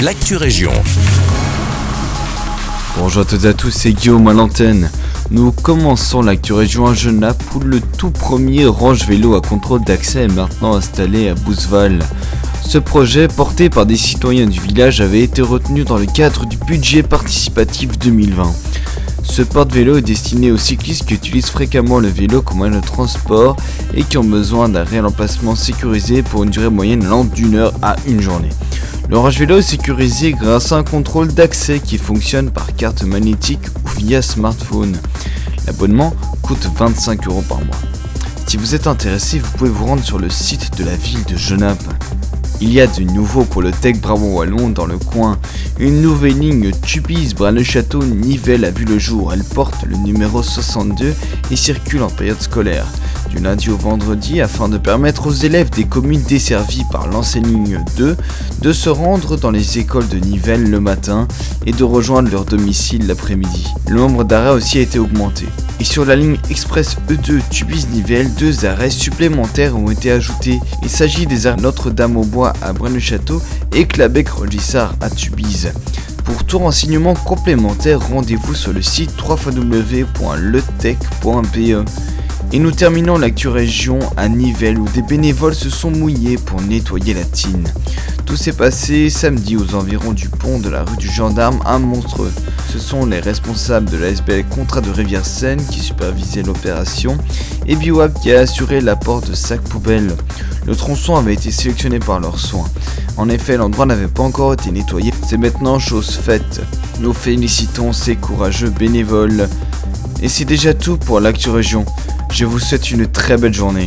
l'actu région. Bonjour à toutes et à tous, c'est Guillaume à l'antenne. Nous commençons l'actu région à Genappe où le tout premier range vélo à contrôle d'accès est maintenant installé à Bouzeval. Ce projet, porté par des citoyens du village, avait été retenu dans le cadre du budget participatif 2020. Ce porte-vélo est destiné aux cyclistes qui utilisent fréquemment le vélo comme moyen de transport et qui ont besoin d'un réel emplacement sécurisé pour une durée moyenne allant d'une heure à une journée. Le range vélo est sécurisé grâce à un contrôle d'accès qui fonctionne par carte magnétique ou via smartphone. L'abonnement coûte 25 euros par mois. Si vous êtes intéressé, vous pouvez vous rendre sur le site de la ville de Genappe. Il y a du nouveau pour le Tech Brabant Wallon dans le coin. Une nouvelle ligne Tupis le château Nivelles a vu le jour. Elle porte le numéro 62 et circule en période scolaire. Lundi au vendredi afin de permettre aux élèves des communes desservies par l'ancienne ligne 2 de se rendre dans les écoles de Nivelles le matin et de rejoindre leur domicile l'après-midi. Le nombre d'arrêts aussi a été augmenté. Et sur la ligne express E2 Tubis-Nivelles, deux arrêts supplémentaires ont été ajoutés. Il s'agit des arrêts Notre-Dame-au-Bois à Braine-le-Château et Clabec-Rolissard à Tubize. Pour tout renseignement complémentaire, rendez-vous sur le site www.letech.be. Et nous terminons l'actu région à Nivelles où des bénévoles se sont mouillés pour nettoyer la tine. Tout s'est passé samedi aux environs du pont de la rue du Gendarme à Montreux. Ce sont les responsables de l'ASBL Contrat de Rivière-Seine qui supervisaient l'opération et Biwab qui a assuré l'apport de sacs poubelles. Le tronçon avait été sélectionné par leurs soins. En effet, l'endroit n'avait pas encore été nettoyé. C'est maintenant chose faite. Nous félicitons ces courageux bénévoles. Et c'est déjà tout pour l'actu région. Je vous souhaite une très belle journée.